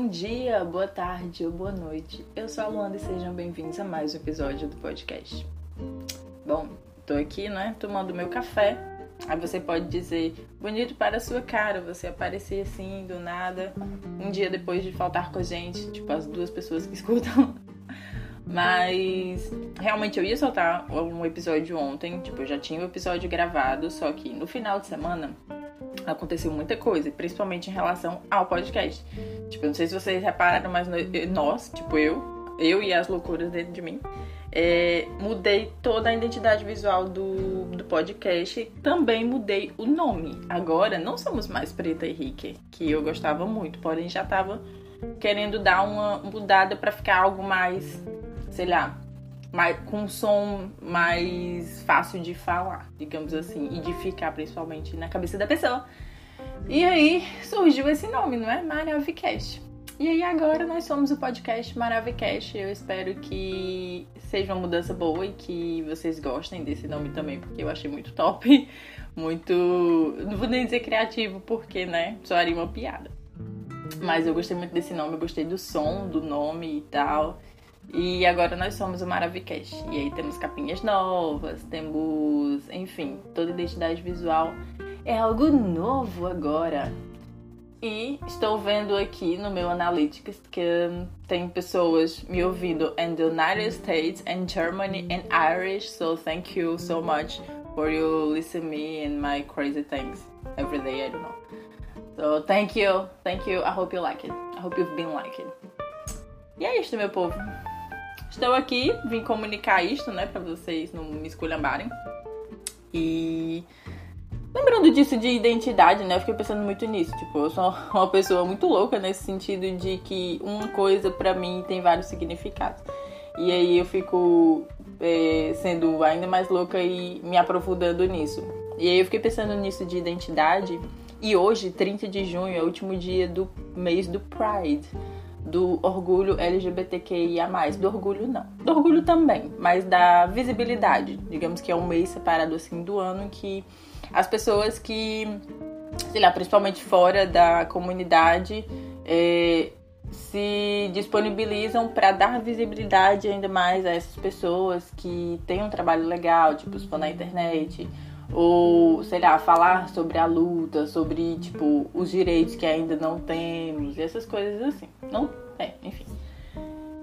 bom dia, boa tarde ou boa noite. Eu sou a Luanda e sejam bem-vindos a mais um episódio do podcast. Bom, tô aqui, né, tomando meu café. Aí você pode dizer, bonito para a sua cara, você aparecer assim do nada, um dia depois de faltar com a gente, tipo as duas pessoas que escutam. Mas realmente eu ia soltar um episódio ontem, tipo, eu já tinha o um episódio gravado, só que no final de semana aconteceu muita coisa, principalmente em relação ao podcast. Tipo, não sei se vocês repararam, mas nós, tipo eu, eu e as loucuras dentro de mim, é, mudei toda a identidade visual do, do podcast. Também mudei o nome. Agora não somos mais Preta e Rique, que eu gostava muito, porém já tava querendo dar uma mudada para ficar algo mais, sei lá, mais, com um som mais fácil de falar, digamos assim, e de ficar principalmente na cabeça da pessoa. E aí surgiu esse nome, não é? Maravicast. E aí agora nós somos o podcast Maravicast. Eu espero que seja uma mudança boa e que vocês gostem desse nome também, porque eu achei muito top, muito, não vou nem dizer criativo, porque, né, soaria uma piada. Mas eu gostei muito desse nome, eu gostei do som do nome e tal. E agora nós somos o Maravicast. E aí temos capinhas novas, temos, enfim, toda identidade visual. É algo novo agora. E estou vendo aqui no meu Analytics que tem pessoas me ouvindo in the United States and Germany and Irish. So thank you so much for you listen me and my crazy things every day. I don't know. So thank you, thank you. I hope you like it. I hope you've been like it. E é isso, meu povo. Estou aqui, vim comunicar isto, né, para vocês não me esculhambarem. E lembrando disso de identidade, né, eu fiquei pensando muito nisso. Tipo, eu sou uma pessoa muito louca nesse sentido de que uma coisa para mim tem vários significados. E aí eu fico é, sendo ainda mais louca e me aprofundando nisso. E aí eu fiquei pensando nisso de identidade. E hoje, 30 de junho, é o último dia do mês do Pride do orgulho LGBTQIA+. Do orgulho não. Do orgulho também, mas da visibilidade. Digamos que é um mês separado assim do ano que as pessoas que, sei lá, principalmente fora da comunidade, é, se disponibilizam para dar visibilidade ainda mais a essas pessoas que têm um trabalho legal, tipo, se for na internet, ou sei lá, falar sobre a luta, sobre tipo os direitos que ainda não temos, essas coisas assim. Não, é, enfim.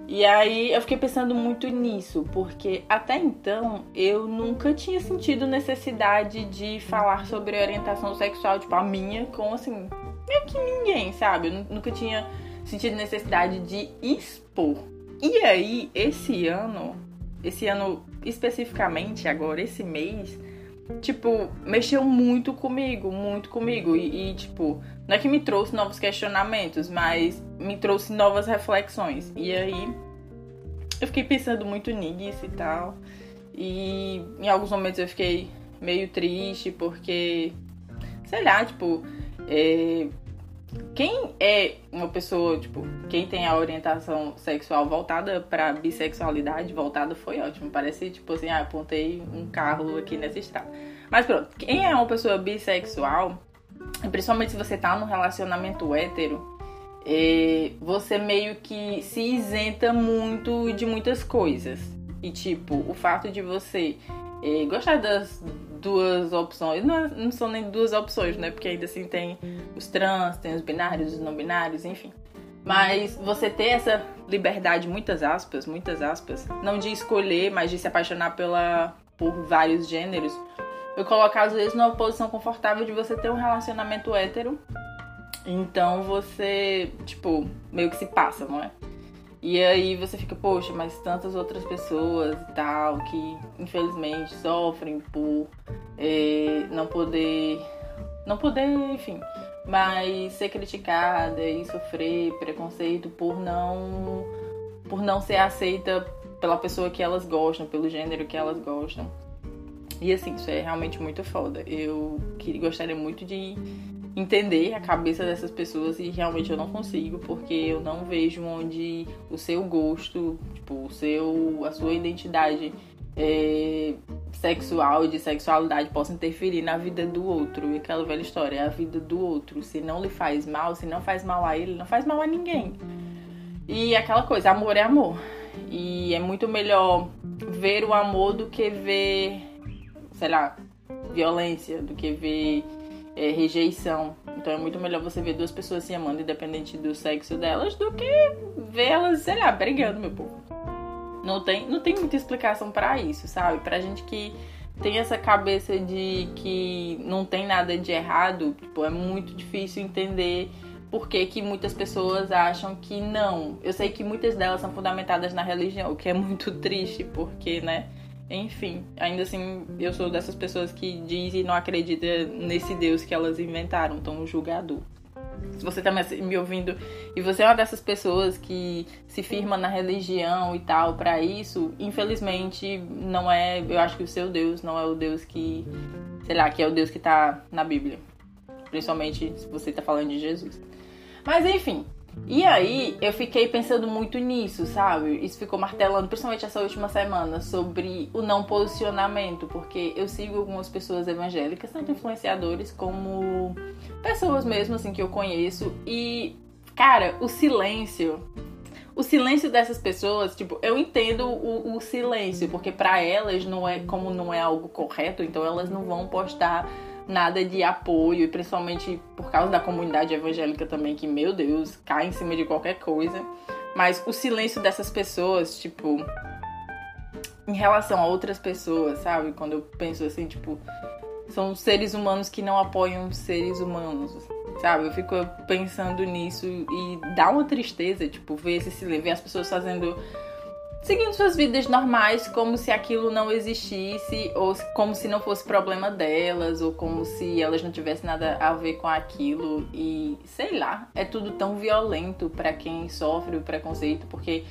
E aí eu fiquei pensando muito nisso, porque até então eu nunca tinha sentido necessidade de falar sobre orientação sexual, tipo a minha, com assim, meio que ninguém, sabe? Eu nunca tinha sentido necessidade de expor. E aí, esse ano, esse ano especificamente agora, esse mês, tipo, mexeu muito comigo, muito comigo. E, e, tipo, não é que me trouxe novos questionamentos, mas me trouxe novas reflexões. E aí eu fiquei pensando muito nisso e tal. E em alguns momentos eu fiquei meio triste porque, sei lá, tipo, é, quem é uma pessoa, tipo, quem tem a orientação sexual voltada para bissexualidade, voltada foi ótimo. Parece, tipo assim, ah, apontei um carro aqui nessa estrada. Mas pronto, quem é uma pessoa bissexual, principalmente se você tá num relacionamento hétero, é, você meio que se isenta muito de muitas coisas. E tipo, o fato de você gostar das duas opções. Não, é, não, são nem duas opções, né? Porque ainda assim tem os trans, tem os binários, os não binários, enfim. Mas você ter essa liberdade, muitas aspas, muitas aspas, não de escolher, mas de se apaixonar pela, por vários gêneros, eu colocar às vezes numa posição confortável de você ter um relacionamento hétero. Então você, tipo, meio que se passa, não é? E aí você fica, poxa, mas tantas outras pessoas e tal que infelizmente sofrem por é, não poder. Não poder, enfim, mas ser criticada e sofrer preconceito por não. por não ser aceita pela pessoa que elas gostam, pelo gênero que elas gostam. E assim, isso é realmente muito foda. Eu gostaria muito de entender a cabeça dessas pessoas e realmente eu não consigo, porque eu não vejo onde o seu gosto, tipo, o seu, a sua identidade é, sexual, de sexualidade, possa interferir na vida do outro. E aquela velha história, é a vida do outro. Se não lhe faz mal, se não faz mal a ele, não faz mal a ninguém. E aquela coisa, amor é amor. E é muito melhor ver o amor do que ver, sei lá, violência, do que ver é, rejeição. Então é muito melhor você ver duas pessoas se amando, independente do sexo delas, do que ver elas, sei lá, brigando, meu povo. Não tem, não tem muita explicação para isso, sabe? Pra gente que tem essa cabeça de que não tem nada de errado, tipo, é muito difícil entender por que, que muitas pessoas acham que não. Eu sei que muitas delas são fundamentadas na religião, o que é muito triste, porque, né? Enfim, ainda assim, eu sou dessas pessoas que dizem e não acredita nesse Deus que elas inventaram, tão julgador. Se você tá me ouvindo e você é uma dessas pessoas que se firma na religião e tal para isso, infelizmente não é, eu acho que o seu Deus não é o Deus que, sei lá, que é o Deus que tá na Bíblia. Principalmente se você tá falando de Jesus. Mas enfim, e aí eu fiquei pensando muito nisso, sabe? Isso ficou martelando, principalmente essa última semana, sobre o não posicionamento, porque eu sigo algumas pessoas evangélicas, tanto influenciadores como pessoas mesmo assim que eu conheço e cara, o silêncio o silêncio dessas pessoas, tipo, eu entendo o, o silêncio, porque para elas não é como não é algo correto, então elas não vão postar nada de apoio, e principalmente por causa da comunidade evangélica também, que, meu Deus, cai em cima de qualquer coisa. Mas o silêncio dessas pessoas, tipo, em relação a outras pessoas, sabe? Quando eu penso assim, tipo, são seres humanos que não apoiam seres humanos, sabe? Eu fico pensando nisso e dá uma tristeza, tipo, ver esse silêncio, ver as pessoas fazendo seguindo suas vidas normais, como se aquilo não existisse, ou como se não fosse problema delas, ou como se elas não tivessem nada a ver com aquilo. E sei lá, é tudo tão violento para quem sofre o preconceito, porque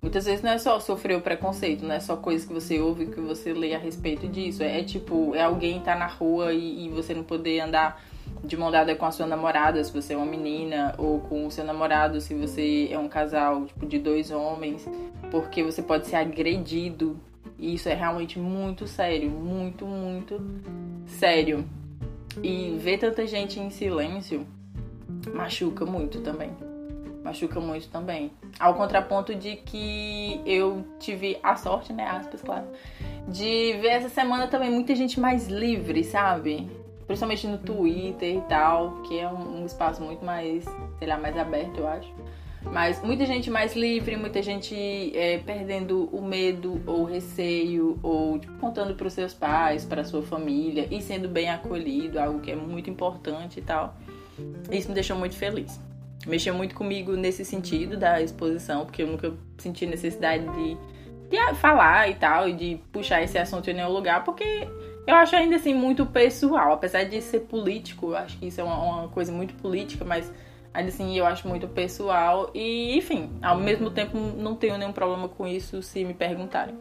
muitas vezes não é só sofrer o preconceito, não é só coisa que você ouve, que você lê a respeito disso. É, tipo, é alguém estar tá na rua e, e você não poder andar de mão dada com a sua namorada, se você é uma menina, ou com o seu namorado, se você é um casal tipo, de dois homens, porque você pode ser agredido. E isso é realmente muito sério, muito, muito sério. E ver tanta gente em silêncio machuca muito também. Machuca muito também. Ao contraponto de que eu tive a sorte, né? Aspas, claro. De ver essa semana também muita gente mais livre, sabe? Principalmente no Twitter e tal, que é um, um espaço muito mais, sei lá, mais aberto, eu acho. Mas muita gente mais livre, muita gente é, perdendo o medo ou o receio, ou tipo, contando para os seus pais, para sua família e sendo bem acolhido, algo que é muito importante e tal. Isso me deixou muito feliz. Mexeu muito comigo nesse sentido da exposição, porque eu nunca senti necessidade de, de falar e tal, e de puxar esse assunto em nenhum lugar, porque eu acho ainda assim muito pessoal, apesar de ser político, eu acho que isso é uma, uma, coisa muito política, mas ainda assim eu acho muito pessoal e, enfim, ao mesmo tempo não tenho nenhum problema com isso se me perguntarem.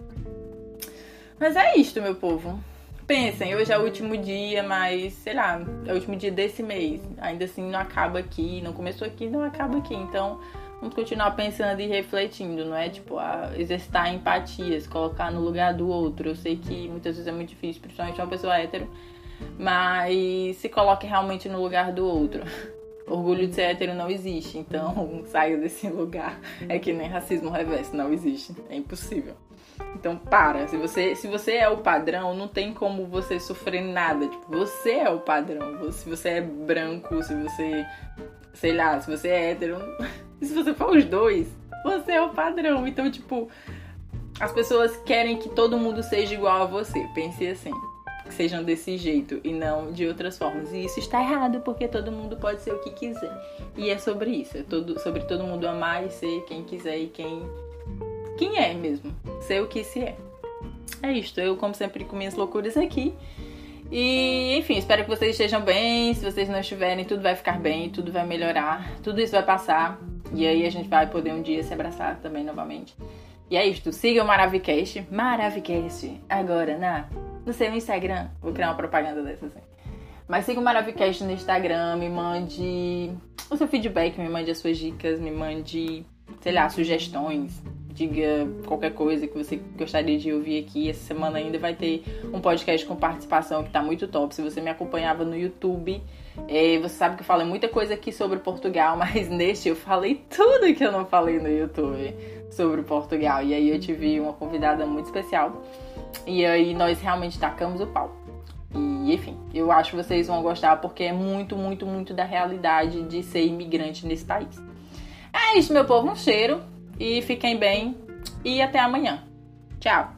Mas é isto, meu povo. Pensem, hoje é o último dia, mas sei lá, é o último dia desse mês. Ainda assim não acaba aqui, não começou aqui, não acaba aqui. Então, vamos continuar pensando e refletindo, não é? Tipo, exercitar empatia, se colocar no lugar do outro. Eu sei que muitas vezes é muito difícil, principalmente uma pessoa hétero, mas se coloque realmente no lugar do outro. Orgulho de ser hétero não existe, então saia desse lugar. É que nem racismo reverso, não existe. É impossível. Então para, se você, se você é o padrão, não tem como você sofrer nada. Tipo, você é o padrão. Se você é branco, se você, sei lá, se você é hétero, e se você for os dois, você é o padrão. Então, tipo, as pessoas querem que todo mundo seja igual a você. Pense assim. Que sejam desse jeito e não de outras formas. E isso está errado, porque todo mundo pode ser o que quiser. E é sobre isso. É todo, sobre todo mundo amar e ser quem quiser e quem, quem é mesmo. Ser o que se é. É isto. Eu, como sempre, com minhas loucuras aqui. E, enfim, espero que vocês estejam bem. Se vocês não estiverem, tudo vai ficar bem, tudo vai melhorar, tudo isso vai passar. E aí a gente vai poder um dia se abraçar também novamente. E é isto. Siga o Maravicast. Maravicast. Agora, na, no seu Instagram. Vou criar uma propaganda dessa assim. Mas siga o Maravicast no Instagram. Me mande o seu feedback, me mande as suas dicas, me mande, sei lá, sugestões. Diga qualquer coisa que você gostaria de ouvir aqui. Essa semana ainda vai ter um podcast com participação que tá muito top. Se você me acompanhava no YouTube, é, você sabe que eu falei muita coisa aqui sobre Portugal, mas neste eu falei tudo que eu não falei no YouTube sobre Portugal. E aí eu tive uma convidada muito especial. E aí nós realmente tacamos o pau. E enfim, eu acho que vocês vão gostar porque é muito, muito, muito da realidade de ser imigrante nesse país. É isso, meu povo. Um cheiro e fiquem bem. E até amanhã. Tchau!